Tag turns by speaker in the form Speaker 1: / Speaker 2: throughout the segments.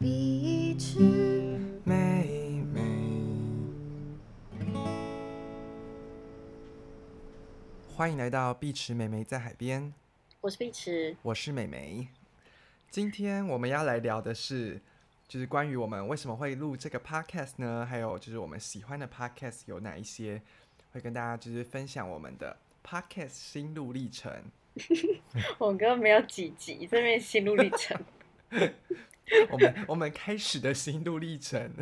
Speaker 1: 碧池
Speaker 2: 妹妹。欢迎来到碧池妹妹在海边，
Speaker 3: 我是碧池，
Speaker 2: 我是美眉。今天我们要来聊的是，就是关于我们为什么会录这个 podcast 呢？还有就是我们喜欢的 podcast 有哪一些，会跟大家就是分享我们的 podcast 心路历程。
Speaker 3: 我哥没有几集，这边心路历程。
Speaker 2: 我们我们开始的心路历程。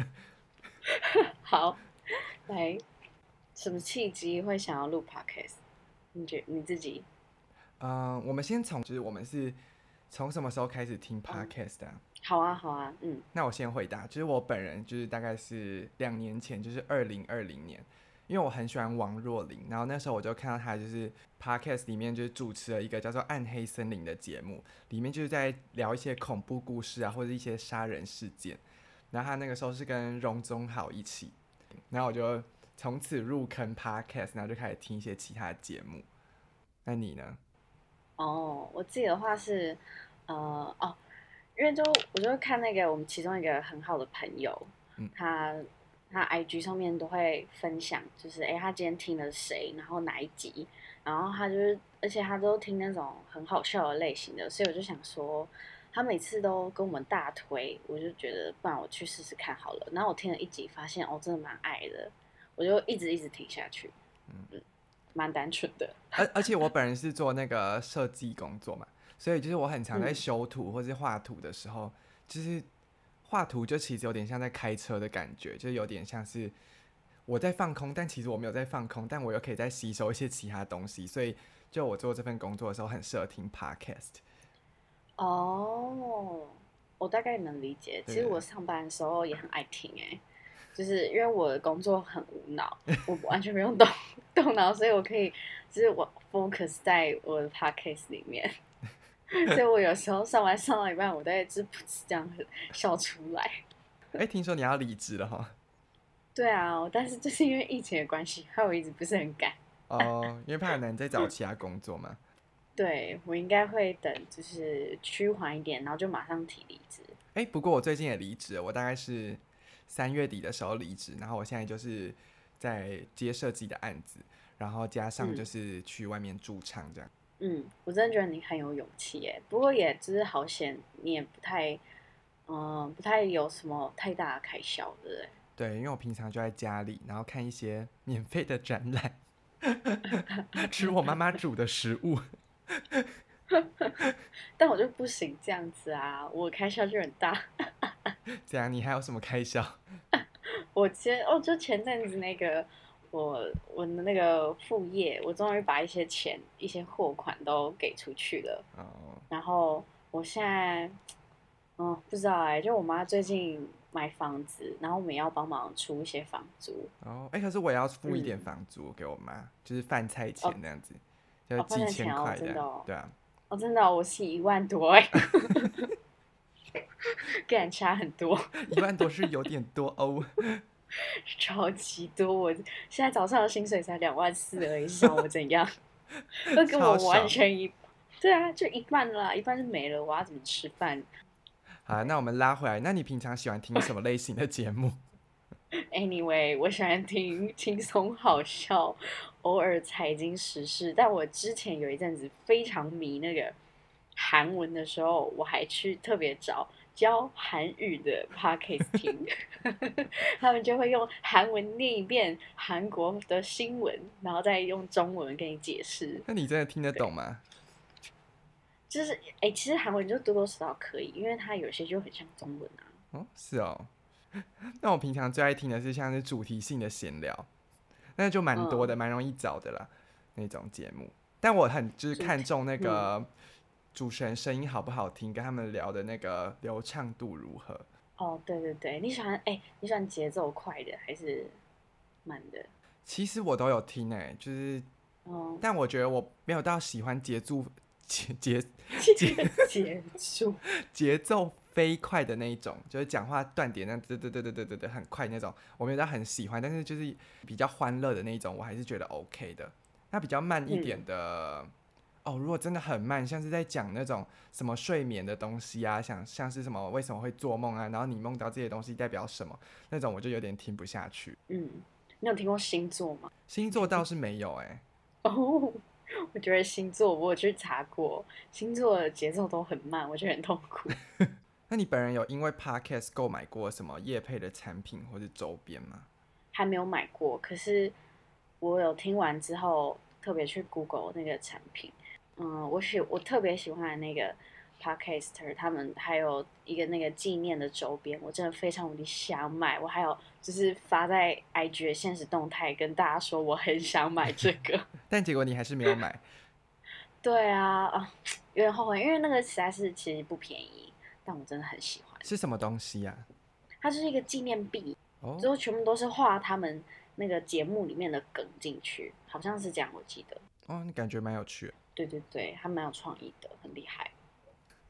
Speaker 3: 好，来，什么契机会想要录 podcast？你觉你自己？
Speaker 2: 嗯、我们先从就是我们是从什么时候开始听 podcast 的啊、
Speaker 3: 好啊，好啊，嗯，
Speaker 2: 那我先回答，就是我本人就是大概是两年前，就是二零二零年，因为我很喜欢王若琳，然后那时候我就看到她就是 podcast 里面就是主持了一个叫做《暗黑森林》的节目，里面就是在聊一些恐怖故事啊，或者一些杀人事件。然后她那个时候是跟荣宗豪一起，然后我就从此入坑 podcast，然后就开始听一些其他的节目。那你呢？
Speaker 3: 哦，我自己的话是，呃，哦，因为就我就看那个我们其中一个很好的朋友，
Speaker 2: 嗯
Speaker 3: 他他 IG 上面都会分享，就是哎、诶他今天听了谁，然后哪一集，然后他就是，而且他都听那种很好笑的类型的，所以我就想说，他每次都跟我们大推，我就觉得不然我去试试看好了。然后我听了一集，发现哦，真的蛮爱的，我就一直一直听下去，嗯，蛮单纯的。
Speaker 2: 而而且我本人是做那个设计工作嘛，所以就是我很常在
Speaker 3: 嗯
Speaker 2: 修图或是画图的时候，就是画图就其实有点像在开车的感觉，就有点像是我在放空，但其实我没有在放空，但我又可以再吸收一些其他东西，所以就我做这份工作的时候很适合听 podcast。
Speaker 3: 哦，我大概能理解。其实我上班的时候也很爱听哎、就是因为我的工作很无脑，我完全不用动 动脑，所以我可以就是我 focus 在我的 podcast 里面。所以我有时候上班上到一半，我都会就是噗嗤这样笑出来。
Speaker 2: 哎、听说你要离职了哈？
Speaker 3: 对啊，但是就是因为疫情的关系，害我一直不是很敢。
Speaker 2: 哦，因为怕很难再找其他工作嘛。
Speaker 3: 对我应该会等就是趋缓一点，然后就马上提离职。
Speaker 2: 哎、不过我最近也离职了，我大概是三月底的时候离职，然后我现在就是在接设计的案子，然后加上
Speaker 3: 嗯
Speaker 2: 就是去外面驻唱这样。
Speaker 3: 嗯，我真的觉得你很有勇气耶。不过也就是好险，你也不太，嗯、不太有什么太大的开销，对不对？
Speaker 2: 对，因为我平常就在家里，然后看一些 免费的展览，吃我妈妈煮的食物。
Speaker 3: 但我就不行这样子啊，我开销就很大。
Speaker 2: 这样，你还有什么开销？
Speaker 3: 我前哦，就前阵子那个我我的那个副业，我终于把一些钱、一些货款都给出去了。
Speaker 2: 哦，
Speaker 3: 然后我现在，嗯，不知道哎，就我妈最近买房子，然后我们要帮忙出一些房租。
Speaker 2: 哦，哎、可是我也要付一点
Speaker 3: 嗯
Speaker 2: 房租给我妈，就是饭菜钱那样子，就
Speaker 3: 哦
Speaker 2: 几千块
Speaker 3: 的哦
Speaker 2: 对啊，
Speaker 3: 哦，真的哦、我是一万多哎，跟人差很多，
Speaker 2: 一万多是有点多哦。
Speaker 3: 超级多。我现在早上的薪水才两万四而已，想我怎样？都跟我完全一，对啊，就一半了啦，一半就没了，我要怎么吃饭
Speaker 2: 好，那我们拉回来，那你平常喜欢听什么类型的节目？？
Speaker 3: Anyway，我喜欢听轻松好笑，偶尔财经时事，但我之前有一阵子非常迷那个韩文的时候，我还去特别找。教韩语的 podcast 听，他们就会用韩文念一遍韩国的新闻，然后再用中文跟你解释。
Speaker 2: 那你真的听得懂吗？
Speaker 3: 就是哎、其实韩文就多多少少可以，因为它有些就很像中文啊。
Speaker 2: 哦，是哦。那我平常最爱听的是像是主题性的闲聊，那就蛮多的，蛮、容易找的啦那种节目。但我很就是看重那个主持人声音好不好听，跟他们聊的那个流畅度如何。
Speaker 3: 哦，对对对，你喜欢哎、你喜欢节奏快的还是慢的？
Speaker 2: 其实我都有听诶、就是，
Speaker 3: 哦，
Speaker 2: 但我觉得我没有到喜欢节奏节节
Speaker 3: 节节奏
Speaker 2: 节奏飞快的那一种，就是讲话断点那对对对对对对对很快那种，我没有到很喜欢，但是就是比较欢乐的那一种，我还是觉得 OK 的。那比较慢一点的，哦，如果真的很慢，像是在讲那种什么睡眠的东西啊，像像是什么为什么会做梦啊，然后你梦到这些东西代表什么，那种我就有点听不下去。
Speaker 3: 嗯，你有听过星座吗？
Speaker 2: 星座倒是没有哎、
Speaker 3: 哦，我觉得星座我有去查过，星座的节奏都很慢，我觉得很痛苦。
Speaker 2: 那你本人有因为 podcast 购买过什么业配的产品或是周边吗？
Speaker 3: 还没有买过，可是我有听完之后特别去 Google 那个产品。嗯，我喜我特别喜欢那个 Podcaster，他们还有一个那个纪念的周边，我真的非常无敌想买。我还有就是发在 IG 的现实动态跟大家说我很想买这个。
Speaker 2: 但结果你还是没有买。
Speaker 3: 对啊，啊，有点后悔，因为那个实在是其实不便宜，但我真的很喜欢。
Speaker 2: 是什么东西呀、
Speaker 3: 它就是一个纪念币，
Speaker 2: 哦
Speaker 3: 之后全部都是画他们那个节目里面的梗进去，好像是这样，我记得。
Speaker 2: 哦，你感觉蛮有趣的。
Speaker 3: 对对对，还蛮有创意的，很厉害。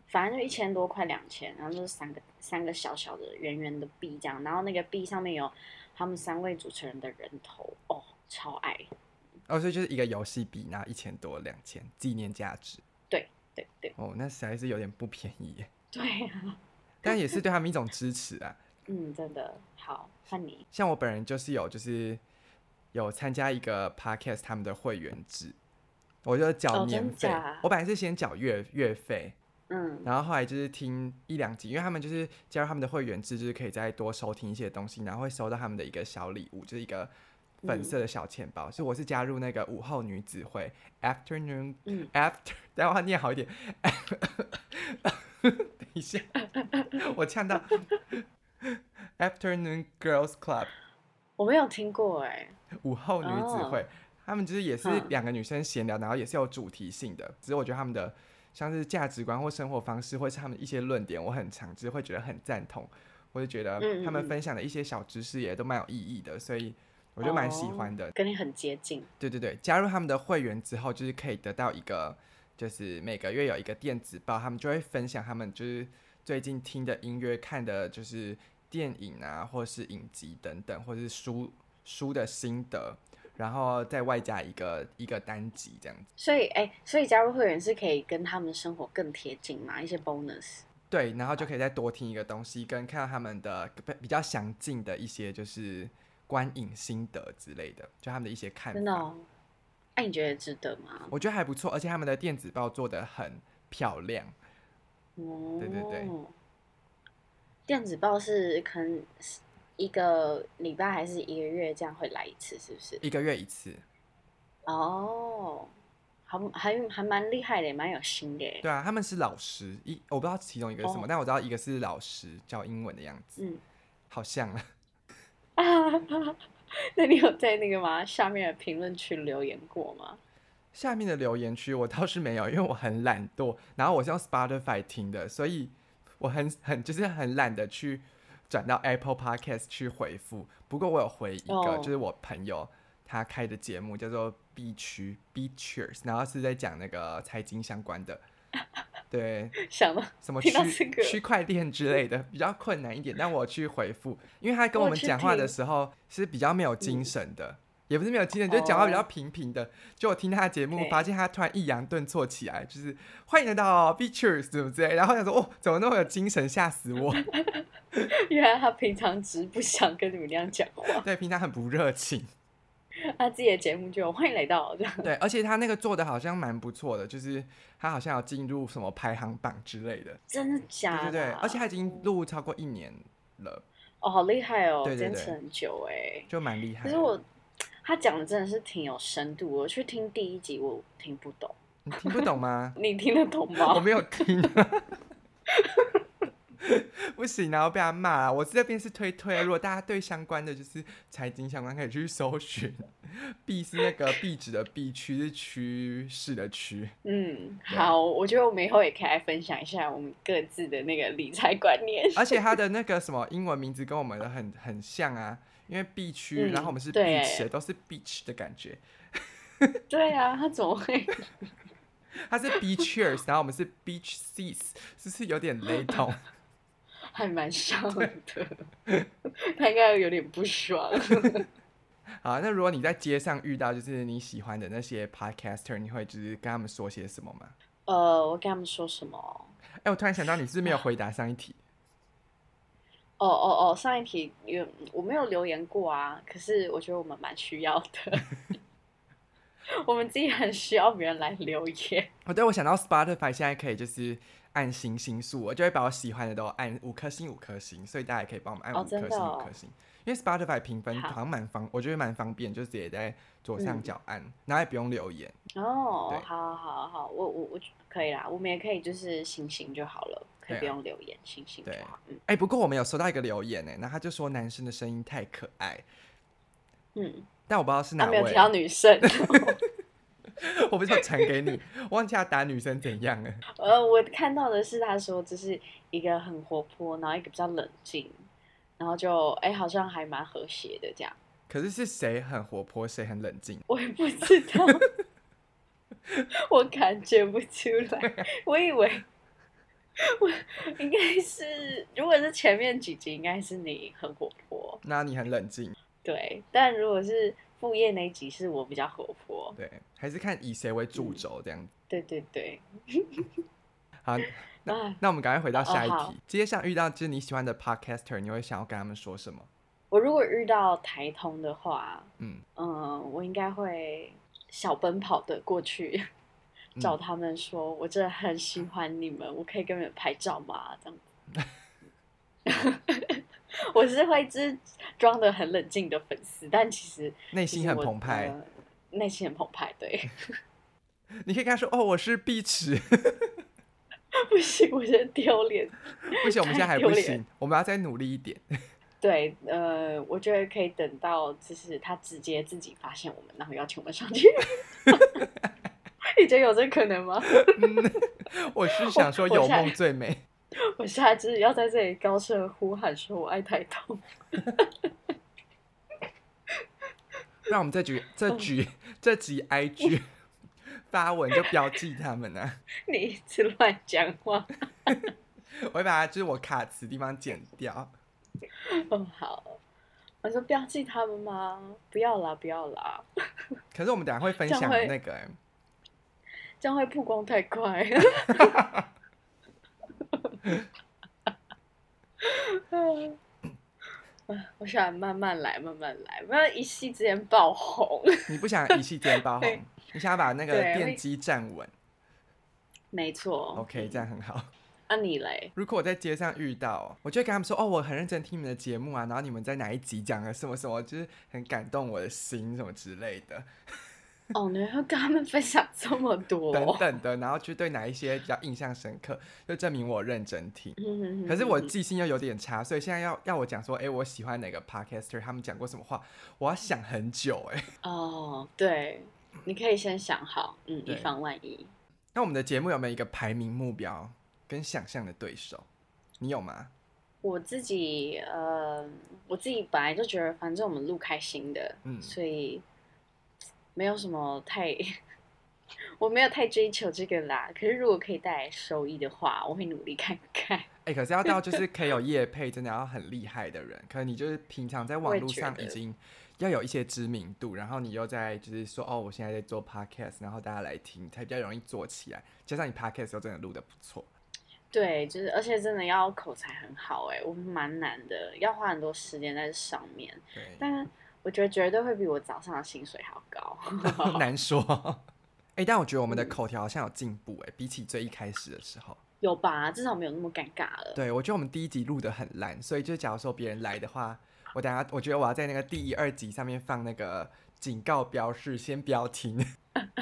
Speaker 3: 反正就一千多块两千，然后就是三个三个小小的圆圆的币这样，然后那个币上面有他们三位主持人的人头，哦，超爱。
Speaker 2: 哦，所以就是一个游戏币，然后一千多两千，纪念价值。
Speaker 3: 对对对
Speaker 2: 哦，那实在是有点不便宜耶，
Speaker 3: 对啊，
Speaker 2: 但也是对他们一种支持啊。
Speaker 3: 嗯，真的好，换你。
Speaker 2: 像我本人就是有就是有参加一个 podcast 他们的会员制，我就缴
Speaker 3: 哦
Speaker 2: 年费。我本来是先缴月月费，
Speaker 3: 嗯。
Speaker 2: 然后后来就是听一两集，因为他们就是加入他们的会员制，就是可以再多收听一些东西，然后会收到他们的一个小礼物，就是一个粉色的小钱包。所以我是加入那个午后女子会 afternoon
Speaker 3: 嗯。
Speaker 2: after，等一下我念好一点。等一下，我呛到。afternoon girls club
Speaker 3: 我没有听过哎、
Speaker 2: 午后女子会，他们就是也是
Speaker 3: 嗯
Speaker 2: 两个女生闲聊，然后也是有主题性的。只是我觉得他们的像是价值观或生活方式，或是他们一些论点，我很常就是会觉得很赞同，我就觉得他们
Speaker 3: 嗯
Speaker 2: 分享的一些小知识也都蛮有意义的，所以我就蛮喜欢的。
Speaker 3: 跟你很接近。
Speaker 2: 对对对，加入他们的会员之后，就是可以得到一个，就是每个月有一个电子报，他们就会分享他们就是最近听的音乐、看的就是电影啊，或是影集等等，或是书书的心得，然后再外加一个一个单集这样子。
Speaker 3: 所以哎、所以加入会员是可以跟他们生活更贴近嘛？一些 bonus。
Speaker 2: 对，然后就可以再多听一个东西，跟看到他们的比比较详尽的一些就是观影心得之类的，就他们的一些看法。
Speaker 3: 真的哦？哎、你觉得值得吗？
Speaker 2: 我觉得还不错，而且他们的电子报做的很漂亮。
Speaker 3: 哦，
Speaker 2: 对对对。
Speaker 3: 电子报是可能是一个礼拜还是一个月这样会来一次，是不是？
Speaker 2: 一个月一次。
Speaker 3: 哦，还，还还蛮厉害的，蛮有心的。
Speaker 2: 对啊，他们是老师，一我不知道其中一个是什么，
Speaker 3: 哦
Speaker 2: 但我知道一个是老师教英文的样子，
Speaker 3: 嗯
Speaker 2: 好像啊。
Speaker 3: 啊，那你有在那个吗？下面的评论区留言过吗？
Speaker 2: 下面的留言区我倒是没有，因为我很懒惰，然后我是用 Spotify 听的，所以我很很就是很懒得去转到 Apple Podcast 去回复。不过我有回一个，
Speaker 3: 哦。
Speaker 2: 就是我朋友他开的节目叫做 B 区 B Cheers，然后是在讲那个财经相关的，对，
Speaker 3: 想到
Speaker 2: 什么区
Speaker 3: 这个。
Speaker 2: 区块链之类的，比较困难一点。但我去回复，因为他跟我们讲话的时候是比较没有精
Speaker 3: 嗯。
Speaker 2: 神的，也不是没有经验，就是讲话比较
Speaker 3: 哦
Speaker 2: 平平的。就我听他的节目，发现他突然抑扬顿挫起来，就是欢迎来到 Features 怎么之类，然后想说哦，怎么那么有精神，吓死我！
Speaker 3: 原来他平常只是不想跟你们那样讲话，
Speaker 2: 对，平常很不热情。
Speaker 3: 他自己的节目就有欢迎来到这样。
Speaker 2: 对，而且他那个做的好像蛮不错的，就是他好像有进入什么排行榜之类的。
Speaker 3: 真的假的？
Speaker 2: 对对，而且他已经录超过一年了，
Speaker 3: 哦，好厉害哦，
Speaker 2: 对对对
Speaker 3: 坚持很久哎。
Speaker 2: 就蛮厉害的。
Speaker 3: 可是我他讲的真的是挺有深度，我去听第一集我听不懂，
Speaker 2: 你听不懂吗？
Speaker 3: 你听得懂吗？
Speaker 2: 我没有听、不行啊，我被他骂了。我这边是推推，如果大家对相关的就是财经相关，可以去搜寻。币是那个壁纸的壁，区是趋势的趋。
Speaker 3: 嗯，好，我觉得我们以后也可以来分享一下我们各自的那个理财观念。
Speaker 2: 而且他的那个什么英文名字跟我们的很很像啊，因为 B 区，
Speaker 3: 嗯
Speaker 2: 然后我们是 beach，都是 beach 的感觉。
Speaker 3: 对啊，他怎么会？
Speaker 2: 他是 beachers，然后我们是 beach seas，是不是有点雷同？
Speaker 3: 还蛮像的，他应该有点不爽。
Speaker 2: 好，那如果你在街上遇到就是你喜欢的那些 podcaster，你会就是跟他们说些什么吗？
Speaker 3: 呃，我跟他们说什么？
Speaker 2: 哎、我突然想到你是不是没有回答上一题？
Speaker 3: 哦哦哦，上一题有我没有留言过啊，可是我觉得我们蛮需要的，我们自己很需要别人来留言。
Speaker 2: 哦，对，我想到 Spotify 现在可以就是按星星数，我就会把我喜欢的都按五颗星五颗星，所以大家也可以帮我们按
Speaker 3: 哦
Speaker 2: 五颗星五颗星。因为 Spotify 评分
Speaker 3: 好
Speaker 2: 好像蛮方，我觉得蛮方便，就直接在左上
Speaker 3: 嗯
Speaker 2: 角按，然后也不用留言。
Speaker 3: 哦
Speaker 2: 对，
Speaker 3: 好好好好，我我我可以啦，我们也可以就是星星就好了，可以
Speaker 2: 啊
Speaker 3: 不用留言，星星就
Speaker 2: 对
Speaker 3: 好。嗯
Speaker 2: 哎、不过我们有收到一个留言呢，那他就说男生的声音太可爱，
Speaker 3: 嗯，
Speaker 2: 但我不知道是哪
Speaker 3: 他没有
Speaker 2: 位，
Speaker 3: 提到女生。
Speaker 2: 我不知道传给你，我忘记他打女生怎样了。
Speaker 3: 呃，我看到的是他说这是一个很活泼，然后一个比较冷静，然后就哎、好像还蛮和谐的这样。
Speaker 2: 可是是谁很活泼，谁很冷静？
Speaker 3: 我也不知道，我感觉不出来。我以为我应该是，如果是前面几集，应该是你很活泼，
Speaker 2: 那你很冷静，
Speaker 3: 对。但如果是副业那一集，是我比较活泼，
Speaker 2: 对，还是看以谁为主轴这样子。
Speaker 3: 对对对。
Speaker 2: 好，那
Speaker 3: 啊，
Speaker 2: 那我们赶快回到下一题。街上遇到就是你喜欢的 podcaster，你会想要跟他们说什么？
Speaker 3: 我如果遇到台通的话，
Speaker 2: 嗯，
Speaker 3: 嗯，我应该会小奔跑的过去
Speaker 2: 嗯
Speaker 3: 找他们说，我真的很喜欢你们，我可以跟你们拍照吗？这样子。我是会就是装的很冷静的粉丝，但其实
Speaker 2: 内心很澎湃。
Speaker 3: 呃内心很澎湃。对，
Speaker 2: 你可以跟他说：“哦，我是碧池。
Speaker 3: 不行，我觉得丢脸。”
Speaker 2: 不行，我们现在还不行，我们要再努力一点。
Speaker 3: 对，呃，我觉得可以等到就是他直接自己发现我们，然后邀请我们上去。你觉得有这可能吗？
Speaker 2: 嗯，我是想说有梦最美。
Speaker 3: 我下次要在这里高声呼喊说我爱台东。
Speaker 2: 让我们这局这
Speaker 3: 嗯
Speaker 2: 局这集 IG 发文就标记他们呢、
Speaker 3: 你一直乱讲话。
Speaker 2: 我会把它就是我卡词地方剪掉。
Speaker 3: 嗯，好。我说标记他们吗？不要啦，不要啦，
Speaker 2: 可是我们等下会分享那个、欸，
Speaker 3: 这样会曝光太快。嗯我想慢慢来，慢慢来，不要一夕之间爆红。
Speaker 2: 你不想一夕之间爆
Speaker 3: 对
Speaker 2: 红，你想要把那个电机站稳。
Speaker 3: 没错。
Speaker 2: OK，这样很好。
Speaker 3: 那、你嘞？
Speaker 2: 如果我在街上遇到，我就会跟他们说：“哦，我很认真听你们的节目啊，然后你们在哪一集讲了什么什么，就是很感动我的心什么之类的，
Speaker 3: 哦，你要跟他们分享这么多？
Speaker 2: 等等的。”然后就对哪一些比较印象深刻，就证明我认真听。
Speaker 3: 嗯
Speaker 2: 可是我记性又有点差，所以现在要要我讲说，哎、我喜欢哪个 podcaster，他们讲过什么话，我要想很久、哎。
Speaker 3: 哦，对，你可以先想好，嗯，以防万一。
Speaker 2: 那我们的节目有没有一个排名目标跟想象的对手？你有吗？
Speaker 3: 我自己呃，我自己本来就觉得，反正我们录开心的，
Speaker 2: 嗯
Speaker 3: 所以没有什么太，我没有太追求这个啦。可是如果可以带来收益的话，我会努力看看。
Speaker 2: 哎、可是要到就是 可以有业配，真的要很厉害的人。可能你就是平常在网络上已经要有一些知名度，然后你又在就是说哦，我现在在做 podcast，然后大家来听，才比较容易做起来。加上你 podcast 又真的录的不错，
Speaker 3: 对，就是而且真的要口才很好、哎，我蛮难的，要花很多时间在这上面。
Speaker 2: 对，
Speaker 3: 但我觉得绝对会比我早上的薪水还要高。
Speaker 2: 难说。哎、但我觉得我们的口条好像有进步哎、比起最一开始的时候。
Speaker 3: 有吧？至少没有那么尴尬了。
Speaker 2: 对，我觉得我们第一集录的很烂，所以就假如说别人来的话，我等下我觉得我要在那个第一、二集上面放那个警告标示，先不要听，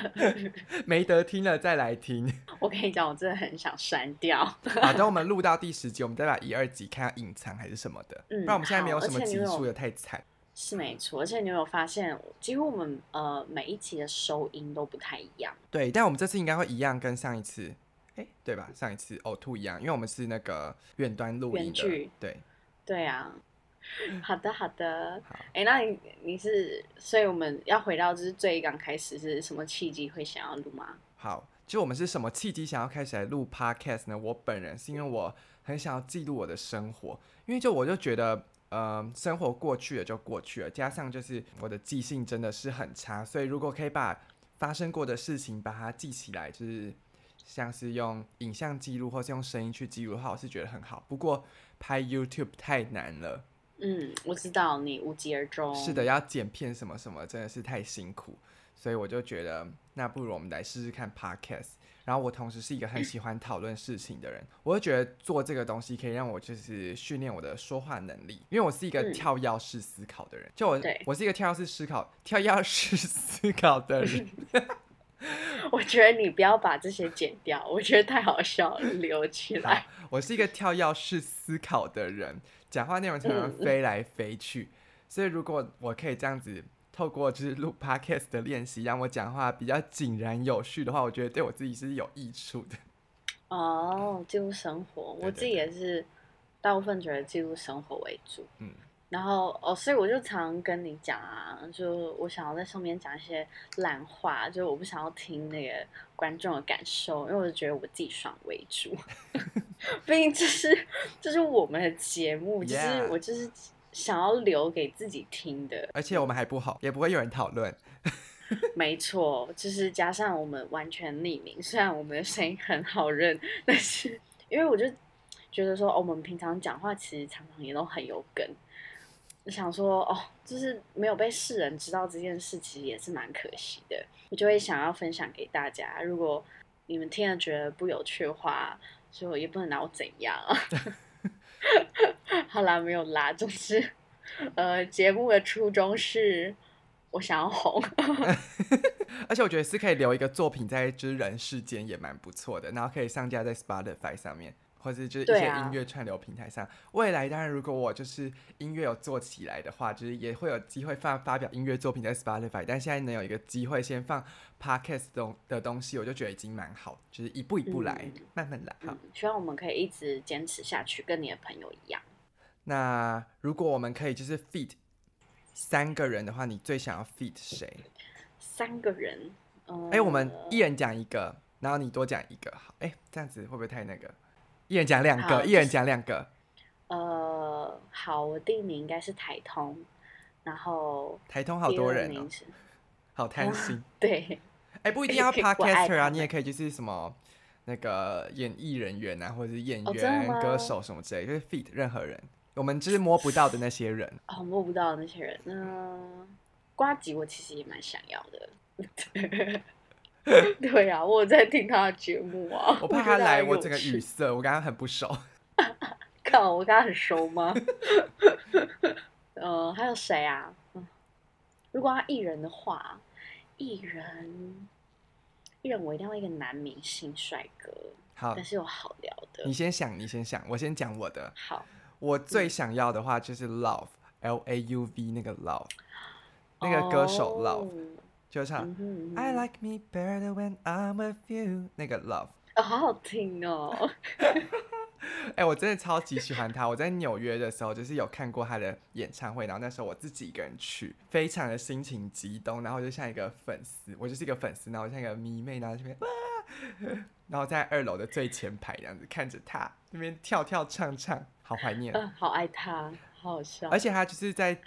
Speaker 2: 没得听了再来听。
Speaker 3: 我跟你讲，我真的很想删掉。
Speaker 2: 好，等我们录到第十集，我们再把一、二集看下隐藏还是什么的，
Speaker 3: 嗯
Speaker 2: 不然我们现在没有什么集数的太惨。
Speaker 3: 是没错，而且你有没有发现，几乎我们呃每一集的收音都不太一样。
Speaker 2: 对，但我们这次应该会一样，跟上一次，哎、对吧？上一次呕吐一样，因为我们是那个远端录音的对。
Speaker 3: 对啊，好的好的。
Speaker 2: 好
Speaker 3: 哎、那你你是，所以我们要回到就是最刚开始是什么契机会想要录吗？
Speaker 2: 好，就我们是什么契机想要开始来录 podcast 呢？我本人是因为我很想要记录我的生活，因为就我就觉得，呃，生活过去了就过去了，加上就是我的记性真的是很差，所以如果可以把发生过的事情把它记起来，就是像是用影像记录或是用声音去记录的话，我是觉得很好。不过拍 YouTube 太难了，
Speaker 3: 嗯，我知道你无疾而终。
Speaker 2: 是的，要剪片什么什么真的是太辛苦，所以我就觉得那不如我们来试试看 Podcast。然后我同时是一个很喜欢讨论事情的人，我就觉得做这个东西可以让我就是训练我的说话能力，因为我是一个
Speaker 3: 嗯
Speaker 2: 跳跃式思考的人，就我
Speaker 3: 对
Speaker 2: 我是一个跳跃式思考跳跃式思考的人，
Speaker 3: 我觉得你不要把这些剪掉，我觉得太好笑了，留起来。
Speaker 2: 我是一个跳跃式思考的人，讲话内容常常
Speaker 3: 嗯
Speaker 2: 飞来飞去，所以如果我可以这样子透过就是录 podcast 的练习，让我讲话比较井然有序的话，我觉得对我自己是有益处的。
Speaker 3: 哦，记录生活，我自己也是大部分觉得记录生活为主。
Speaker 2: 嗯，
Speaker 3: 然后哦，所以我就常跟你讲啊，就我想要在上面讲一些烂话，就我不想要听那个观众的感受，因为我就觉得我自己爽为主。毕竟这是这是我们的节目，就是我就是想要留给自己听的。
Speaker 2: 而且我们还不好，也不会有人讨论。
Speaker 3: 没错，就是加上我们完全匿名，虽然我们的声音很好认，但是 因为我就觉得说，哦我们平常讲话其实常常也都很有梗。我想说，哦，就是没有被世人知道这件事，其实也是蛮可惜的。我就会想要分享给大家，如果你们听了觉得不有趣的话，就也不能拿我怎样啊。好啦，没有啦，总之，呃，节目的初衷是我想要红。
Speaker 2: 而且我觉得是可以留一个作品在就是人世间也蛮不错的，然后可以上架在 Spotify 上面，或者就是一些音乐串流平台上。未来当然如果我就是音乐有做起来的话，就是也会有机会发发表音乐作品在 Spotify，但现在能有一个机会先放 Podcast 东的东西，我就觉得已经蛮好，就是一步一步来，
Speaker 3: 嗯
Speaker 2: 慢慢来。好
Speaker 3: 嗯，，希望我们可以一直坚持下去，跟你的朋友一样。
Speaker 2: 那如果我们可以就是 feed 三个人的话，你最想要 feed 谁？
Speaker 3: 三个人，呃，
Speaker 2: 哎、我们一人讲一个，然后你多讲一个，好，哎、这样子会不会太那个？一人讲两
Speaker 3: 好
Speaker 2: 个，一人讲两个。
Speaker 3: 呃，好，我第一名应该是台通，然后
Speaker 2: 台通好多人哦、好贪心。
Speaker 3: 对，
Speaker 2: 哎、不一定要 podcaster 啊，你也可以就是什么那个演艺人员啊，或者是演员、
Speaker 3: 吗
Speaker 2: 歌手什么之类，就是 feed 任何人，我们就是摸不到的那些人。
Speaker 3: 哦，摸不到的那些人，嗯、瓜吉我其实也蛮想要的。对啊，我在听他的节目啊，
Speaker 2: 我怕他来，我整个
Speaker 3: 趣
Speaker 2: 语塞，我跟他很不熟。
Speaker 3: 看，我跟他很熟吗？呃，还有谁啊？嗯，如果他艺人的话，艺人，艺人我一定要一个男明星帅哥，
Speaker 2: 好
Speaker 3: 但，是有好聊的
Speaker 2: 你。先想，你先想，我先讲我的。
Speaker 3: 好，
Speaker 2: 我最想要的话就是 Love，L A U V 那个 Love，那个歌手 Love、
Speaker 3: 哦
Speaker 2: 就唱、
Speaker 3: 嗯哼嗯哼
Speaker 2: I like me better when I'm with you 那个 Love。
Speaker 3: 哦，好好听哦。
Speaker 2: 哎、我真的超级喜欢他。我在纽约的时候，就是有看过他的演唱会，然后那时候我自己一个人去，非常的心情激动，然后就像一个粉丝，我就是一个粉丝，然后我像一个迷妹，然后这边哇，然后在二楼的最前排这样子看着他那边跳跳唱唱，好怀念。
Speaker 3: 嗯，好爱他，好好笑。
Speaker 2: 而且他就是在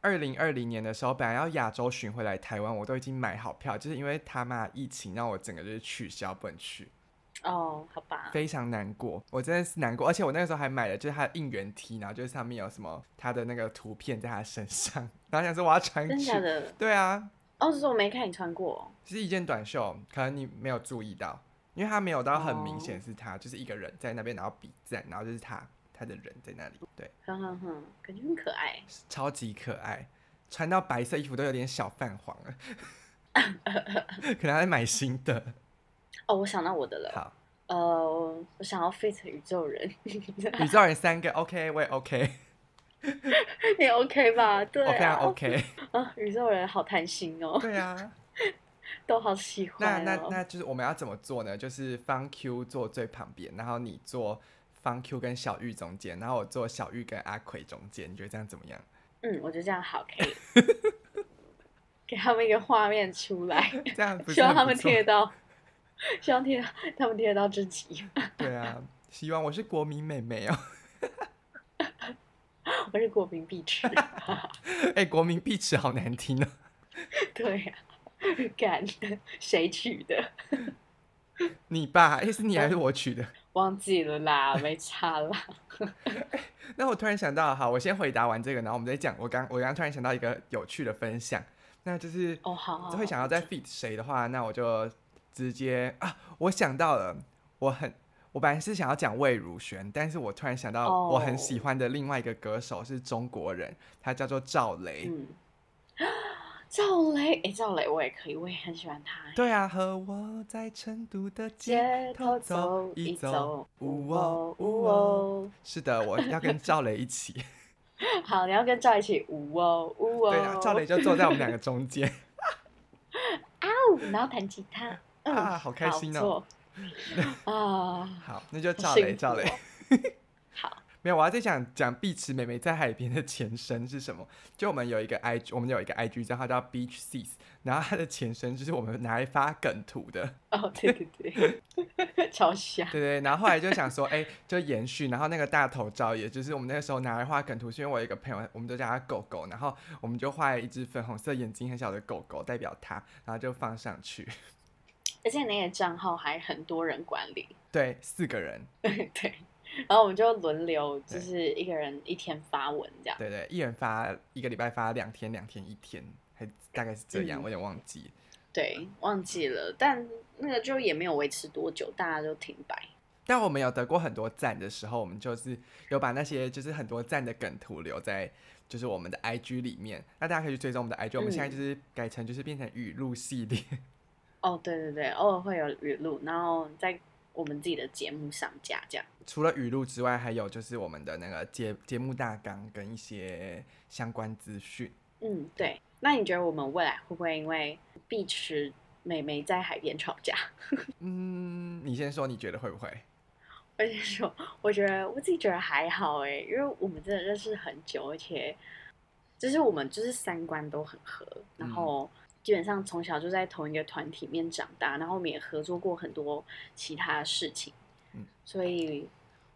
Speaker 2: 二零二零年的时候，本来要亚洲巡回来台湾，我都已经买好票，就是因为他妈疫情让我整个就是取消不能去，
Speaker 3: 哦，好吧，
Speaker 2: 非常难过，我真的是难过。而且我那个时候还买了就是他的应援 T，然后就是上面有什么他的那个图片在他身上，然后想说我要穿去
Speaker 3: 真的假。的？
Speaker 2: 对啊，
Speaker 3: 哦，是我没看你穿过。
Speaker 2: 是一件短袖，可能你没有注意到，因为他没有到很明
Speaker 3: 哦
Speaker 2: 显是他，就是一个人在那边，然后比赞，然后就是他他的人在那里，对。
Speaker 3: 哼哼哼，感觉很可爱。
Speaker 2: 超级可爱，穿到白色衣服都有点小泛黄了，可能要再买新的。
Speaker 3: 哦，我想到我的了。
Speaker 2: 好，
Speaker 3: 呃，我想要 fit 宇宙人，
Speaker 2: 宇宙人三个 OK，我也 OK，
Speaker 3: 你 OK 吧？对
Speaker 2: 我非常
Speaker 3: 啊
Speaker 2: OK。
Speaker 3: 啊，宇宙人好贪心哦，
Speaker 2: 对啊，
Speaker 3: 都好喜
Speaker 2: 那
Speaker 3: 欢哦。
Speaker 2: 那那就是我们要怎么做呢？就是方 Q 坐最旁边，然后你坐方 Q 跟小玉中间，然后我坐小玉跟阿奎中间，你觉得这样怎么样？
Speaker 3: 嗯，我觉得这样好，可以给他们一个画面出来，
Speaker 2: 这样不是
Speaker 3: 希望他们听得到，希望听他们听得到自己。
Speaker 2: 对啊，希望我是国民妹妹哦。
Speaker 3: 我是国民必吃。
Speaker 2: 哎、国民必吃好难听哦。
Speaker 3: 对呀、干谁取的？
Speaker 2: 你吧？哎、是你还是我取的？
Speaker 3: 忘记了啦，没差啦。
Speaker 2: 那我突然想到，好，我先回答完这个，然后我们再讲。我刚我刚刚突然想到一个有趣的分享，那就是
Speaker 3: 哦，好好，
Speaker 2: 会想要再 fit 谁的话，那我就直接啊，我想到了，我很我本来是想要讲魏如萱，但是我突然想到
Speaker 3: 哦
Speaker 2: 我很喜欢的另外一个歌手是中国人，他叫做赵雷。
Speaker 3: 嗯，赵雷，哎，赵雷我也可以，我也很喜欢他。
Speaker 2: 对啊，和我在成都的街
Speaker 3: 街头
Speaker 2: 头走
Speaker 3: 走
Speaker 2: 一走，，呜
Speaker 3: 呜哦
Speaker 2: 哦呜
Speaker 3: 呜
Speaker 2: 哦。
Speaker 3: 哦。
Speaker 2: 是的，我要跟赵雷一起。
Speaker 3: 好，你要跟赵一起呜哦呜哦。
Speaker 2: 对啊，赵雷就坐在我们两个中间。
Speaker 3: 哦，然后弹吉他，嗯，
Speaker 2: 啊好开心哦
Speaker 3: 哦。啊，
Speaker 2: 好，那就赵雷，赵雷。
Speaker 3: 好，
Speaker 2: 没有，我还在想讲碧池妹妹在海边的前身是什么？就我们有一个 I，G，我们有一个 I G 账号叫 Beach Seas，然后它的前身就是我们拿来发梗图的，
Speaker 3: 哦，对对对，超像。
Speaker 2: 对对。然后后来就想说，哎、就延续，然后那个大头照，也就是我们那个时候拿来画梗图，是因为我有一个朋友，我们都叫他狗狗，然后我们就画了一只粉红色眼睛很小的狗狗，代表他，然后就放上去。
Speaker 3: 而且那个账号还很多人管理，
Speaker 2: 对，四个人，
Speaker 3: 对。然后我们就轮流，就是一个人一天发文这样。
Speaker 2: 对对，一人发一个礼拜发两天，两天一天，还大概是这样，
Speaker 3: 嗯
Speaker 2: 我有点忘记。
Speaker 3: 对，忘记了，但那个就也没有维持多久，大家都停摆。
Speaker 2: 但我们有得过很多赞的时候，我们就是有把那些就是很多赞的梗图留在就是我们的 IG 里面，那大家可以去追踪我们的 IG。我们现在就是改成就是变成语录系列，
Speaker 3: 哦，对对对，偶尔会有语录，然后在我们自己的节目上架这样。
Speaker 2: 除了语录之外，还有就是我们的那个节节目大纲跟一些相关资讯。
Speaker 3: 嗯，对。那你觉得我们未来会不会因为碧池美眉在海边吵架？
Speaker 2: 嗯，你先说，你觉得会不会？
Speaker 3: 我先说，我觉得我自己觉得还好哎，因为我们真的认识很久，而且就是我们就是三观都很合，然后基本上从小就在同一个团体里面长大，然后我们也合作过很多其他的事情，
Speaker 2: 嗯
Speaker 3: 所以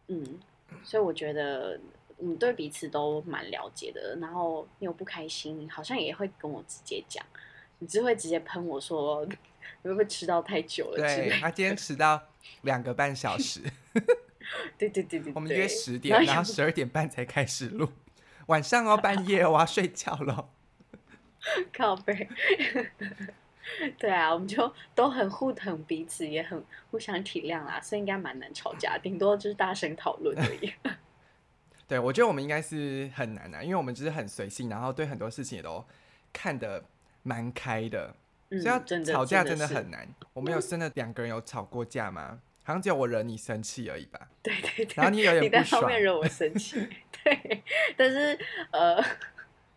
Speaker 3: 嗯，所以我觉得我们对彼此都蛮了解的。然后你有不开心，好像也会跟我直接讲，你只会直接喷我说你会不会迟到太久了。
Speaker 2: 对他今天迟到两个半小时，
Speaker 3: 对对对对，
Speaker 2: 我们
Speaker 3: 对
Speaker 2: 约十点，然后十二点半才开始录。晚上哦，半夜哦我要睡觉了。
Speaker 3: 靠背。对啊，我们就都很互疼彼此，也很互相体谅啦，所以应该蛮难吵架，顶多就是大声讨论而已。
Speaker 2: 对，我觉得我们应该是很难啊，因为我们就是很随性，然后对很多事情也都看得蛮开的，
Speaker 3: 嗯，
Speaker 2: 所以要
Speaker 3: 真的
Speaker 2: 吵架真的很难。我们有真的两个人有吵过架吗？好像只有我惹你生气而已吧。
Speaker 3: 对对对。
Speaker 2: 然后你有
Speaker 3: 你在
Speaker 2: 点不爽，
Speaker 3: 后面惹我生气，对，但是呃，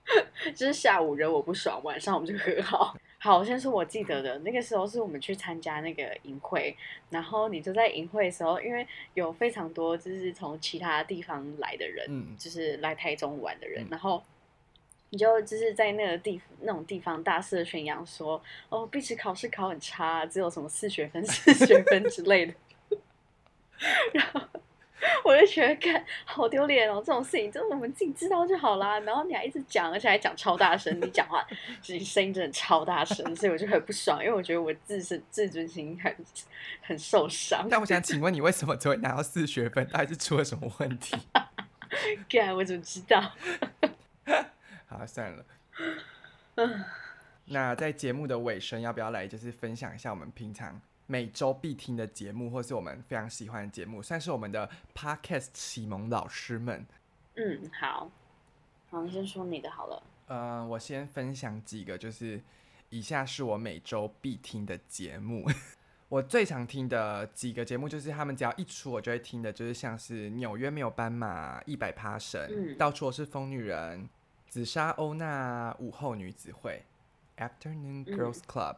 Speaker 3: 就是下午惹我不爽，晚上我们就和好。好，先说我记得的，那个时候是我们去参加那个营会，然后你就在营会的时候，因为有非常多就是从其他地方来的人，
Speaker 2: 嗯，
Speaker 3: 就是来台中玩的人，
Speaker 2: 嗯
Speaker 3: 然后你就就是在那个地那种地方大肆的宣扬说，哦，碧池考试考很差，只有什么四学分、四学分之类的，然后。我就觉得，看 好丢脸哦！这种事情，就是我们自己知道就好啦。然后你还一直讲，而且还讲超大声，你讲话就 是声音真的超大声，所以我就很不爽，因为我觉得我自身自尊心很很受伤。
Speaker 2: 但我想请问你，为什么只会拿到四学分？到底是出了什么问题？
Speaker 3: 干，我怎么知道？
Speaker 2: 好，算了。
Speaker 3: 嗯，
Speaker 2: 那在节目的尾声，要不要来就是分享一下我们平常每周必听的节目，或是我们非常喜欢的节目，算是我们的 podcast 启蒙老师们。
Speaker 3: 嗯，好，好，你先说你的好了。
Speaker 2: 呃，我先分享几个，就是以下是我每周必听的节目。我最常听的几个节目，就是他们只要一出，我就会听的，就是像是纽约没有斑马、一百趴神、
Speaker 3: 嗯
Speaker 2: 到处都是疯女人、紫砂欧娜、午后女子会、Afternoon
Speaker 3: 嗯
Speaker 2: Girls Club，、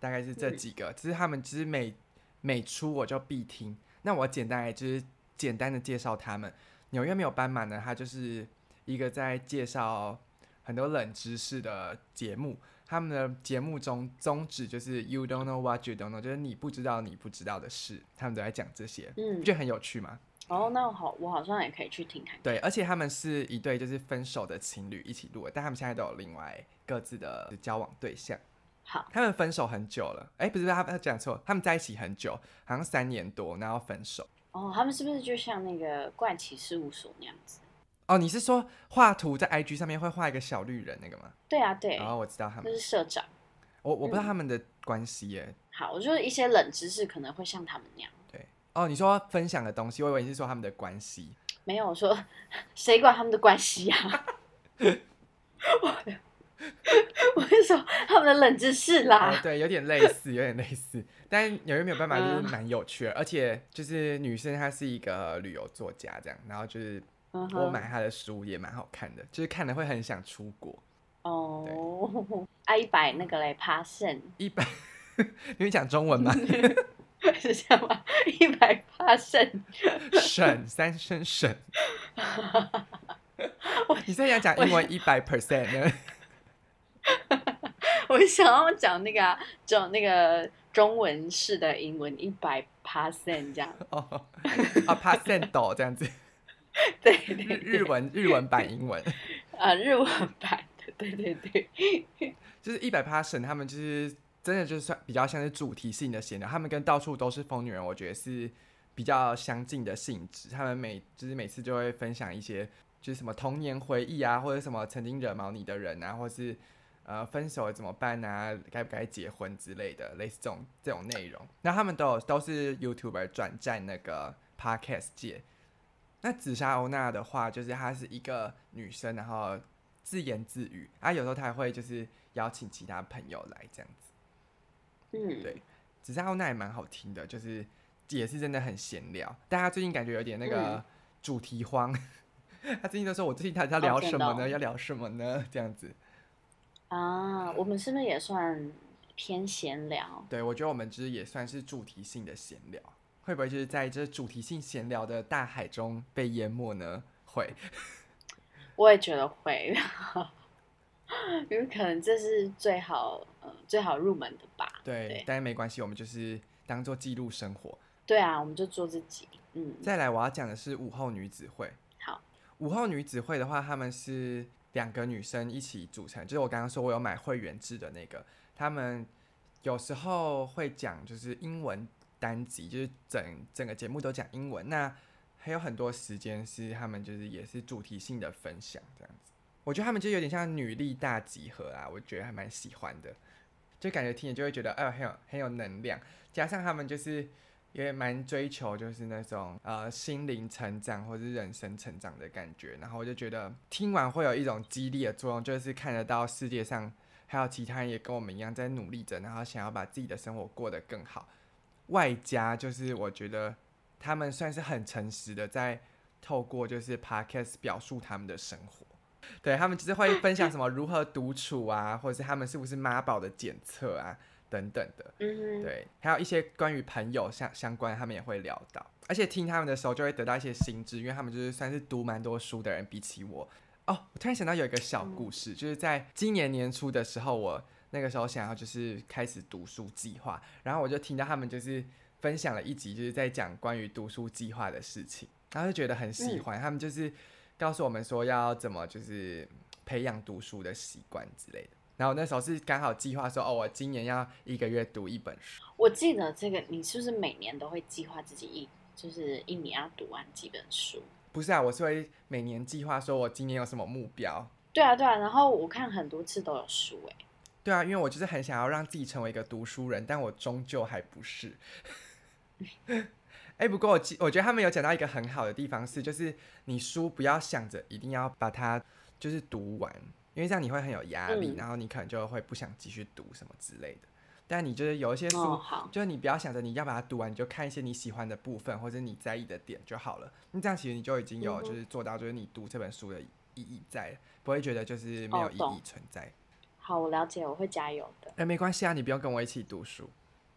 Speaker 2: 大概是这
Speaker 3: 嗯
Speaker 2: 几个。就是他们其实每每出我就必听。那我简单来就是简单的介绍他们。纽约没有斑马呢，它就是一个在介绍很多冷知识的节目。他们的节目中宗旨就是 “You don't know what you don't know”，就是你不知道你不知道的事，他们都在讲这些，
Speaker 3: 嗯
Speaker 2: 不觉得很有趣吗？
Speaker 3: 哦，那我好，我好像也可以去听看看。
Speaker 2: 对，而且他们是一对就是分手的情侣一起录的，但他们现在都有另外各自的交往对象。
Speaker 3: 好，
Speaker 2: 他们分手很久了，哎、不是他他讲错，他们在一起很久，好像三年多，然后分手。
Speaker 3: 哦，他们是不是就像那个怪奇事务所那样子？
Speaker 2: 哦，你是说画图在 IG 上面会画一个小绿人那个吗？
Speaker 3: 对啊，对，
Speaker 2: 然后我知道他们，
Speaker 3: 那是社长。
Speaker 2: 我我不知道
Speaker 3: 嗯
Speaker 2: 他们的关系耶。
Speaker 3: 好，我就是一些冷知识可能会像他们那样。
Speaker 2: 对哦，你说分享的东西，我以为你是说他们的关系。
Speaker 3: 没有我说谁管他们的关系呀、我 我是说他们的冷知识
Speaker 2: 哦
Speaker 3: 啦，。
Speaker 2: 对，有点类似，有点类似，但有没有办法就是
Speaker 3: 嗯
Speaker 2: 蛮有趣的，而且就是女生她是一个旅游作家这样，然后就是我买她的书也蛮好看的，就是看了会很想出国。
Speaker 3: 哦，啊一百那个嘞，爬胜
Speaker 2: 一百，你会讲中文吗？
Speaker 3: 是这样吗？一百爬胜，
Speaker 2: 省三声省。
Speaker 3: 我
Speaker 2: 你在想讲英文一百 percent 呢？
Speaker 3: 我想要讲那个啊，讲那个中文式的英文一百 percent 这样，
Speaker 2: 哦，啊 percent 这样子，
Speaker 3: 对。
Speaker 2: 日
Speaker 3: 对
Speaker 2: 日文日文版英文，
Speaker 3: 啊日文版的，对对对，
Speaker 2: 就是一百 percent，他们就是真的就是算比较像是主题性的闲聊，他们跟到处都是疯女人，我觉得是比较相近的性质。他们每就是每次就会分享一些就是什么童年回忆啊，或者什么曾经惹毛你的人啊，或是呃分手了怎么办啊，该不该结婚之类的，类似这种这种内容。那他们都有都是 YouTuber 转战那个 Podcast 界。那紫砂欧娜的话，就是她是一个女生，然后自言自语，啊，有时候她还会就是邀请其他朋友来这样子。
Speaker 3: 嗯，
Speaker 2: 对紫砂欧娜也蛮好听的，就是也是真的很闲聊。但她最近感觉有点那个
Speaker 3: 嗯
Speaker 2: 主题荒，她最近都说我最近她要聊什么呢？要聊什么呢？这样子。
Speaker 3: 啊，我们是不是也算偏闲聊？
Speaker 2: 对，我觉得我们其实也算是主题性的闲聊，会不会就是在这主题性闲聊的大海中被淹没呢？会。
Speaker 3: 我也觉得会，因为可能这是最好呃最好入门的吧。
Speaker 2: 对，
Speaker 3: 对
Speaker 2: 但是没关系，我们就是当做记录生活。
Speaker 3: 对啊，我们就做自己。嗯，
Speaker 2: 再来，我要讲的是午后女子会。
Speaker 3: 好，
Speaker 2: 午后女子会的话，他们是两个女生一起组成，就是我刚刚说我有买会员制的那个，他们有时候会讲就是英文单集，就是整整个节目都讲英文。那还有很多时间是他们就是也是主题性的分享这样子。我觉得他们就有点像女力大集合啊，我觉得还蛮喜欢的，就感觉听了就会觉得哎、很有很有能量，加上他们就是。也蛮追求就是那种呃心灵成长或是人生成长的感觉，然后我就觉得听完会有一种激励的作用，就是看得到世界上还有其他人也跟我们一样在努力着，然后想要把自己的生活过得更好。外加就是我觉得他们算是很诚实的在透过就是 podcast 表述他们的生活。对他们就是会分享什么如何独处啊，或者是他们是不是妈宝的检测啊等等的。
Speaker 3: 嗯，
Speaker 2: 对，还有一些关于朋友相相关，他们也会聊到，而且听他们的时候就会得到一些新知，因为他们就是算是读蛮多书的人，比起我。哦，我突然想到有一个小故事，就是在今年年初的时候，我那个时候想要就是开始读书计划，然后我就听到他们就是分享了一集，就是在讲关于读书计划的事情，然后就觉得很喜欢，他们就是告诉我们说要怎么就是培养读书的习惯之类的。然后那时候是刚好计划说，哦，我今年要一个月读一本书。
Speaker 3: 我记得这个，你是不是每年都会计划自己一就是一年要读完几本书？
Speaker 2: 不是啊，我是会每年计划说我今年有什么目标。
Speaker 3: 对啊，对啊，然后我看很多次都有书哎、
Speaker 2: 对啊，因为我就是很想要让自己成为一个读书人，但我终究还不是。哎、不过我记，我觉得他们有讲到一个很好的地方是，就是你书不要想着一定要把它就是读完，因为这样你会很有压力，
Speaker 3: 嗯
Speaker 2: 然后你可能就会不想继续读什么之类的。但你就是有一些书，就是你不要想着你要把它读完，你就看一些你喜欢的部分或者你在意的点就好了。那这样其实你就已经有就是做到就是你读这本书的意义在了，不会觉得就是没有意义存在。
Speaker 3: 好，我了解，我会加油的。
Speaker 2: 哎、没关系啊，你不用跟我一起读书。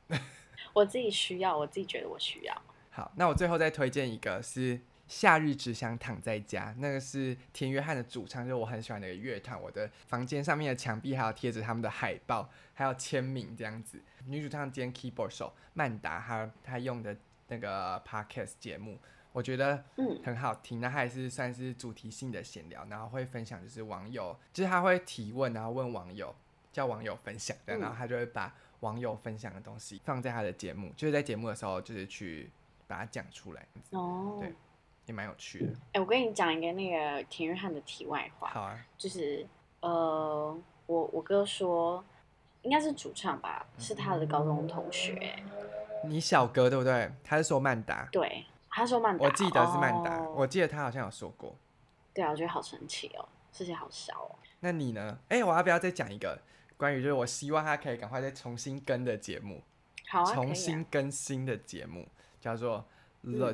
Speaker 3: 我自己需要，我自己觉得我需要。
Speaker 2: 好，那我最后再推荐一个是《夏日只想躺在家》，那个是田约翰的主唱，就是我很喜欢的一个乐团。我的房间上面的墙壁还有贴着他们的海报，还有签名这样子。女主唱兼 keyboard 手曼达，她她用的那个 podcast 节目我觉得
Speaker 3: 嗯
Speaker 2: 很好听。那他也是算是主题性的闲聊，然后会分享就是网友，就是他会提问，然后问网友，叫网友分享的，
Speaker 3: 嗯
Speaker 2: 然后他就会把网友分享的东西放在他的节目，就是在节目的时候就是去把它讲出来，
Speaker 3: 哦，
Speaker 2: 对也蛮有趣的。
Speaker 3: 哎、我跟你讲一个那个田约翰的题外话，
Speaker 2: 好啊，
Speaker 3: 就是呃，我我哥说应该是主唱吧，是他的高中同学。
Speaker 2: 你小哥对不对？他是说曼达，
Speaker 3: 对，他说曼达，
Speaker 2: 我记得是曼达，
Speaker 3: 哦
Speaker 2: 我记得他好像有说过。
Speaker 3: 对啊，我觉得好神奇哦，世界好小哦。
Speaker 2: 那你呢？哎、我要不要再讲一个关于就是我希望他可以赶快再重新更的节目，
Speaker 3: 好啊，
Speaker 2: 重
Speaker 3: 啊
Speaker 2: 新更新的节目，叫做
Speaker 3: 嗯
Speaker 2: The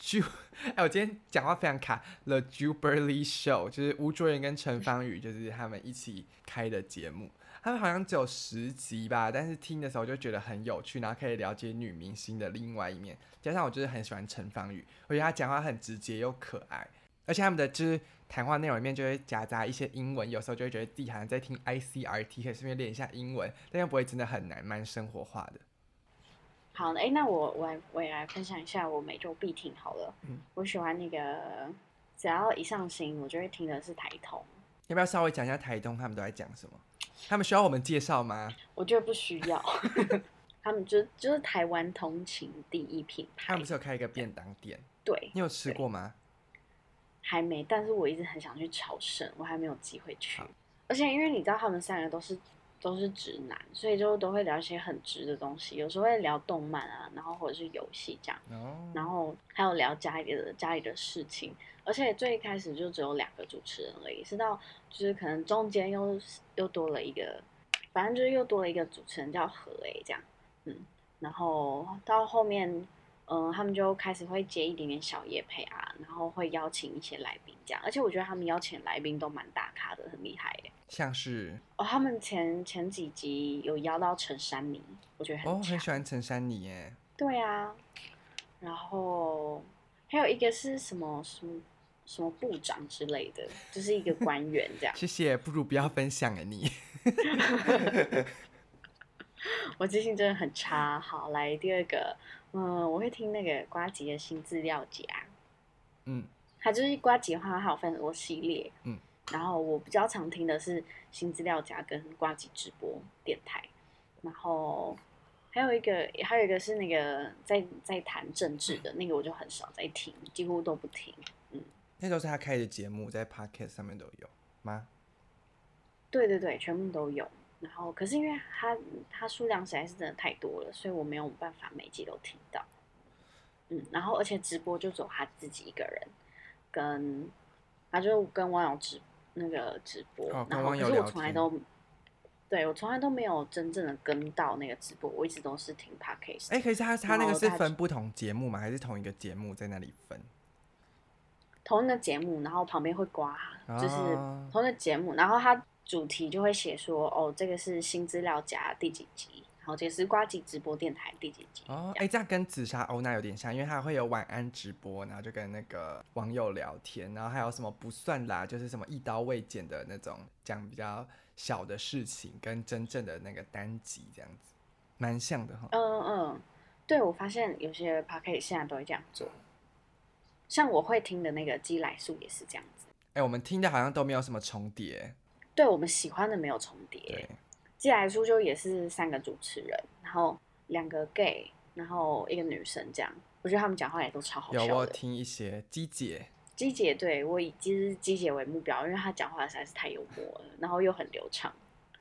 Speaker 2: Ju。哎、我今天讲话非常卡。The Jubilee Show 就是吴卓源跟陈芳宇，就是他们一起开的节目。他们好像只有十集吧，但是听的时候就觉得很有趣，然后可以了解女明星的另外一面。加上我就是很喜欢陈芳宇，我觉得她讲话很直接又可爱，而且他们的就是谈话内容里面就会夹杂一些英文，有时候就会觉得自己好像在听 ICRT，可以顺便练一下英文，但又不会真的很难，蛮生活化的。
Speaker 3: 好，哎、那我我来我也来分享一下我每周必听好了。
Speaker 2: 嗯
Speaker 3: 我喜欢那个，只要一上新，我就会听的是台通。
Speaker 2: 要不要稍微讲一下台东他们都在讲什么？他们需要我们介绍吗？
Speaker 3: 我觉得不需要，他们就就是台湾通勤第一品牌
Speaker 2: 他们不。是有开一个便当店，
Speaker 3: 对，
Speaker 2: 你有吃过吗？
Speaker 3: 还没，但是我一直很想去朝圣，我还没有机会去。而且因为你知道他们三个都是都是直男，所以就都会聊一些很直的东西，有时候会聊动漫啊，然后或者是游戏这样，
Speaker 2: 哦，
Speaker 3: 然后还有聊家里的家里的事情。而且最一开始就只有两个主持人而已，是到就是可能中间又又多了一个，反正就是又多了一个主持人叫何诶这样，嗯，然后到后面，嗯、他们就开始会接一点点小夜配啊，然后会邀请一些来宾这样，而且我觉得他们邀请的来宾都蛮大咖的，很厉害耶。
Speaker 2: 像是
Speaker 3: 哦，他们前前几集有邀到陈珊妮，我觉得很
Speaker 2: 哦，很喜欢陈珊妮耶。
Speaker 3: 对啊，然后还有一个是什么什么什么部长之类的，就是一个官员这样。
Speaker 2: 谢谢，不如不要分享哎你。
Speaker 3: 我记性真的很差。好，来第二个，嗯，我会听那个瓜吉的新资料夹，
Speaker 2: 嗯，
Speaker 3: 他就是瓜吉的话，它有分很多系列，
Speaker 2: 嗯，
Speaker 3: 然后我比较常听的是新资料夹跟瓜吉直播电台，然后还有一个还有一个是那个在在谈政治的那个，我就很少在听，几乎都不听。
Speaker 2: 嗯那都是他开的节目，在 Podcast 上面都有吗？
Speaker 3: 对对对，全部都有。然后，可是因为它它数量实在是真的太多了，所以我没有办法每集都听到。嗯，然后而且直播就只有他自己一个人，跟他就跟网友直那个直播，
Speaker 2: 哦
Speaker 3: 然后可是我从来都，对我从来都没有真正的跟到那个直播，我一直都是听 podcast。
Speaker 2: 哎、可是他他那个是分不同节目吗？还是同一个节目在那里分？
Speaker 3: 同一个节目，然后旁边会挂，就是
Speaker 2: 哦
Speaker 3: 同一个节目，然后它主题就会写说，哦，这个是新资料夹第几集，然后这个是瓜吉直播电台第几集。
Speaker 2: 哦，哎、这样跟紫砂欧娜有点像，因为它会有晚安直播，然后就跟那个网友聊天，然后还有什么不算啦，就是什么一刀未剪的那种讲比较小的事情，跟真正的那个单集这样子，蛮像的哈。
Speaker 3: 嗯嗯嗯，对，我发现有些 p o c s t 现在都会这样做，像我会听的那个基来素也是这样子。
Speaker 2: 哎、我们听的好像都没有什么重叠，
Speaker 3: 对我们喜欢的没有重叠
Speaker 2: 对，，
Speaker 3: 基来书就也是三个主持人，然后两个 gay，然后一个女生这样，我觉得他们讲话也都超好笑的。
Speaker 2: 有听一些鸡姐，
Speaker 3: 鸡姐对我以就是鸡姐为目标，因为她讲话实在是太幽默了，然后又很流畅。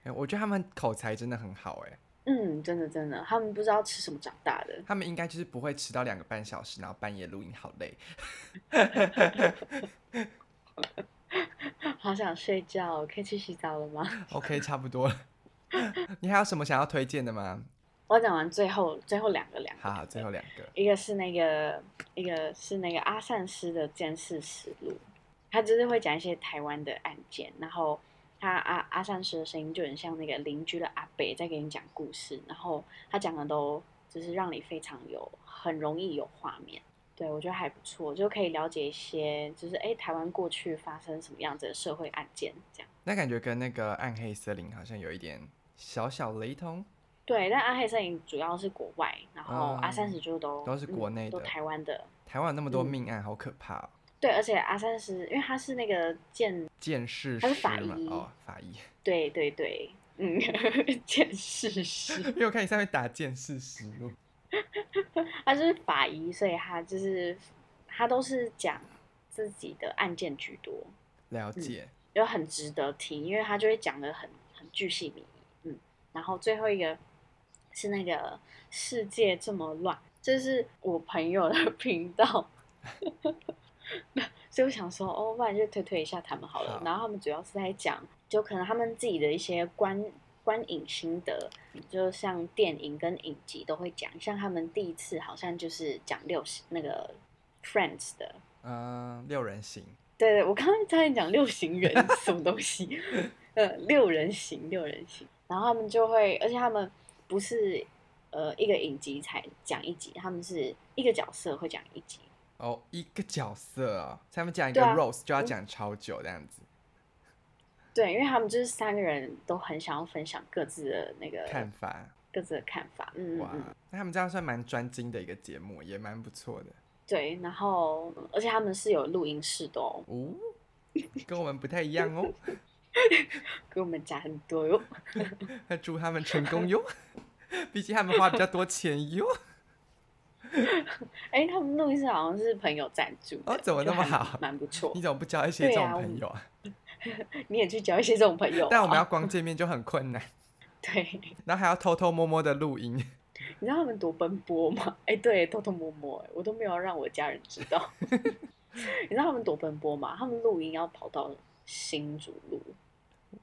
Speaker 2: 哎我觉得他们口才真的很好，哎，
Speaker 3: 嗯，真的真的，他们不知道吃什么长大的。
Speaker 2: 他们应该就是不会迟到两个半小时，然后半夜录音，好累。
Speaker 3: 好想睡觉，可以去洗澡了吗
Speaker 2: ？OK，差不多了。你还有什么想要推荐的吗？
Speaker 3: 我讲完最后最后两个两个，
Speaker 2: 好好，最后两个。
Speaker 3: 一个是那个一个是那个阿善师的监视实录，他就是会讲一些台湾的案件，然后他阿阿善师的声音就很像那个邻居的阿北在给你讲故事，然后他讲的都就是让你非常有很容易有画面。对，我觉得还不错，就可以了解一些，就是哎，台湾过去发生什么样子的社会案件这样。
Speaker 2: 那感觉跟那个暗黑森林好像有一点小小雷同。
Speaker 3: 对，但暗黑森林主要是国外，然后
Speaker 2: 哦
Speaker 3: 阿三十就都
Speaker 2: 都是国内的
Speaker 3: 嗯都台湾的。
Speaker 2: 台湾有那么多
Speaker 3: 嗯
Speaker 2: 命案，好可怕哦。
Speaker 3: 对，而且阿三十因为他是那个剑，
Speaker 2: 剑士
Speaker 3: 他是法医
Speaker 2: 哦，法医，
Speaker 3: 对对对，嗯，剑士师，
Speaker 2: 因为我看你上面打剑士师哦。
Speaker 3: 他就是法医，所以他就是他都是讲自己的案件居多，
Speaker 2: 了解，
Speaker 3: 就很值得听，因为他就会讲的很很巨细靡遗，嗯，然后最后一个是那个世界这么乱，这是我朋友的 频道，所以我想说，哦，不然就推推一下他们好了。
Speaker 2: 好
Speaker 3: 然后他们主要是在讲，就可能他们自己的一些观观影心得，就像电影跟影集都会讲。像他们第一次好像就是讲六十那个 Friends 的，
Speaker 2: 嗯，六人行，
Speaker 3: 对对，我刚刚差点讲六行人 什么东西，呃，六人行，六人行。然后他们就会，而且他们不是呃一个影集才讲一集，他们是一个角色会讲一集。
Speaker 2: 哦，一个角色哦，他们讲一个 rose 就要
Speaker 3: 嗯
Speaker 2: 讲超久这样子，
Speaker 3: 对，因为他们就是三个人都很想要分享各自的那个
Speaker 2: 看法，
Speaker 3: 各自的看法，嗯
Speaker 2: 哇那他们这样算蛮专精的一个节目，也蛮不错的。
Speaker 3: 对。然后，而且他们是有录音室的哦，
Speaker 2: 哦，跟我们不太一样哦，
Speaker 3: 跟我们加很多哟。
Speaker 2: 那祝他们成功哟，毕竟他们花比较多钱哟。
Speaker 3: 哎，他们录音室好像是朋友赞助的，
Speaker 2: 哦怎么那么好
Speaker 3: 蛮不错
Speaker 2: 你。怎么不交一些这种朋友啊？
Speaker 3: 你也去交一些这种朋友啊，
Speaker 2: 但我们要光见面就很困难，
Speaker 3: 对。
Speaker 2: 然后还要偷偷摸摸的录音。
Speaker 3: 你知道他们多奔波吗？哎、对，偷偷摸摸，哎，我都没有让我家人知道。你知道他们多奔波吗？他们录音要跑到新竹录，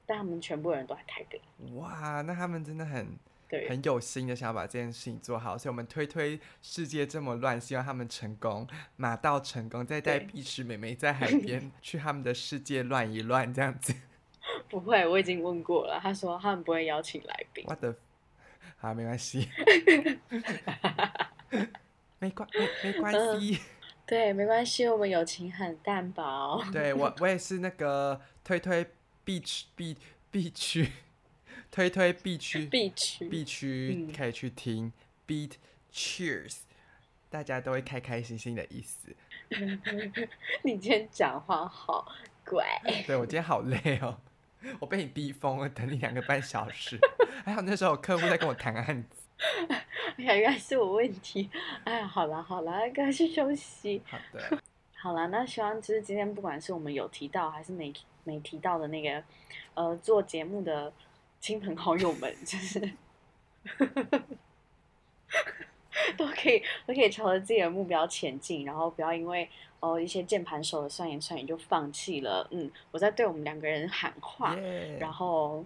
Speaker 3: 但他们全部人都在台北。
Speaker 2: 哇，那他们真的很
Speaker 3: 对，
Speaker 2: 很有心的想要把这件事情做好，所以我们推推世界这么乱，希望他们成功，马到成功，再带碧池妹妹在海边 去他们的世界乱一乱，这样子。
Speaker 3: 不会，我已经问过了，他说他们不会邀请来宾。
Speaker 2: 我的，好，没关系，没关没没关
Speaker 3: 嗯
Speaker 2: 系。
Speaker 3: 对，没关系，我们友情很淡薄。
Speaker 2: 对我我也是那个推推必区必必区，推推必区
Speaker 3: 必须。
Speaker 2: 必区
Speaker 3: 嗯
Speaker 2: 可以去听 Beat Cheers，大家都会开开心心的意思。
Speaker 3: 你今天讲话好乖。
Speaker 2: 对我今天好累哦，我被你逼疯了，等你两个半小时。还有那时候有客户在跟我谈案子。
Speaker 3: 哎呀，原来是我问题。哎呀，好了好啦，赶快去休息。
Speaker 2: 好的，
Speaker 3: 好了，那希望就是今天不管是我们有提到还是没没提到的那个呃做节目的亲朋好友们，就是 都可以都可以朝着自己的目标前进，然后不要因为哦一些键盘手的酸言酸语就放弃了。嗯，我在对我们两个人喊话，
Speaker 2: 耶
Speaker 3: 然后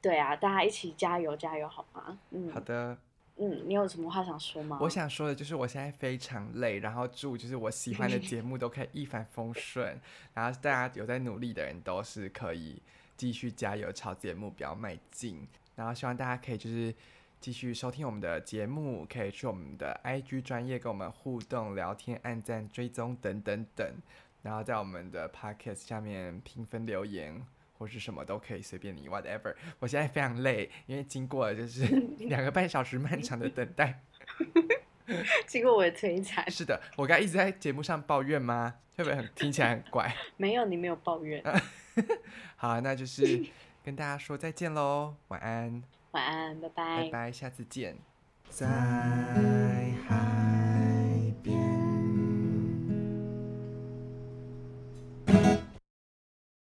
Speaker 3: 对啊，大家一起加油加油好吗？嗯
Speaker 2: 好的。
Speaker 3: 嗯，你有什么话想说吗？
Speaker 2: 我想说的就是，我现在非常累，然后祝就是我喜欢的节目都可以一帆风顺，然后大家有在努力的人都是可以继续加油，朝自己的目标迈进。然后希望大家可以就是继续收听我们的节目，可以去我们的 IG 专业跟我们互动、聊天、按赞、追踪等等等，然后在我们的 Podcast 下面评分留言。或是什么都可以随便你，whatever。我现在非常累，因为经过了就是 两个半小时漫长的等待。
Speaker 3: 经过我的摧残，
Speaker 2: 是的，我刚才一直在节目上抱怨吗？会不会很听起来很怪？
Speaker 3: 没有你没有抱怨，
Speaker 2: 好，那就是跟大家说再见喽，晚安，
Speaker 3: 晚安，拜拜。
Speaker 2: 拜拜，下次见，再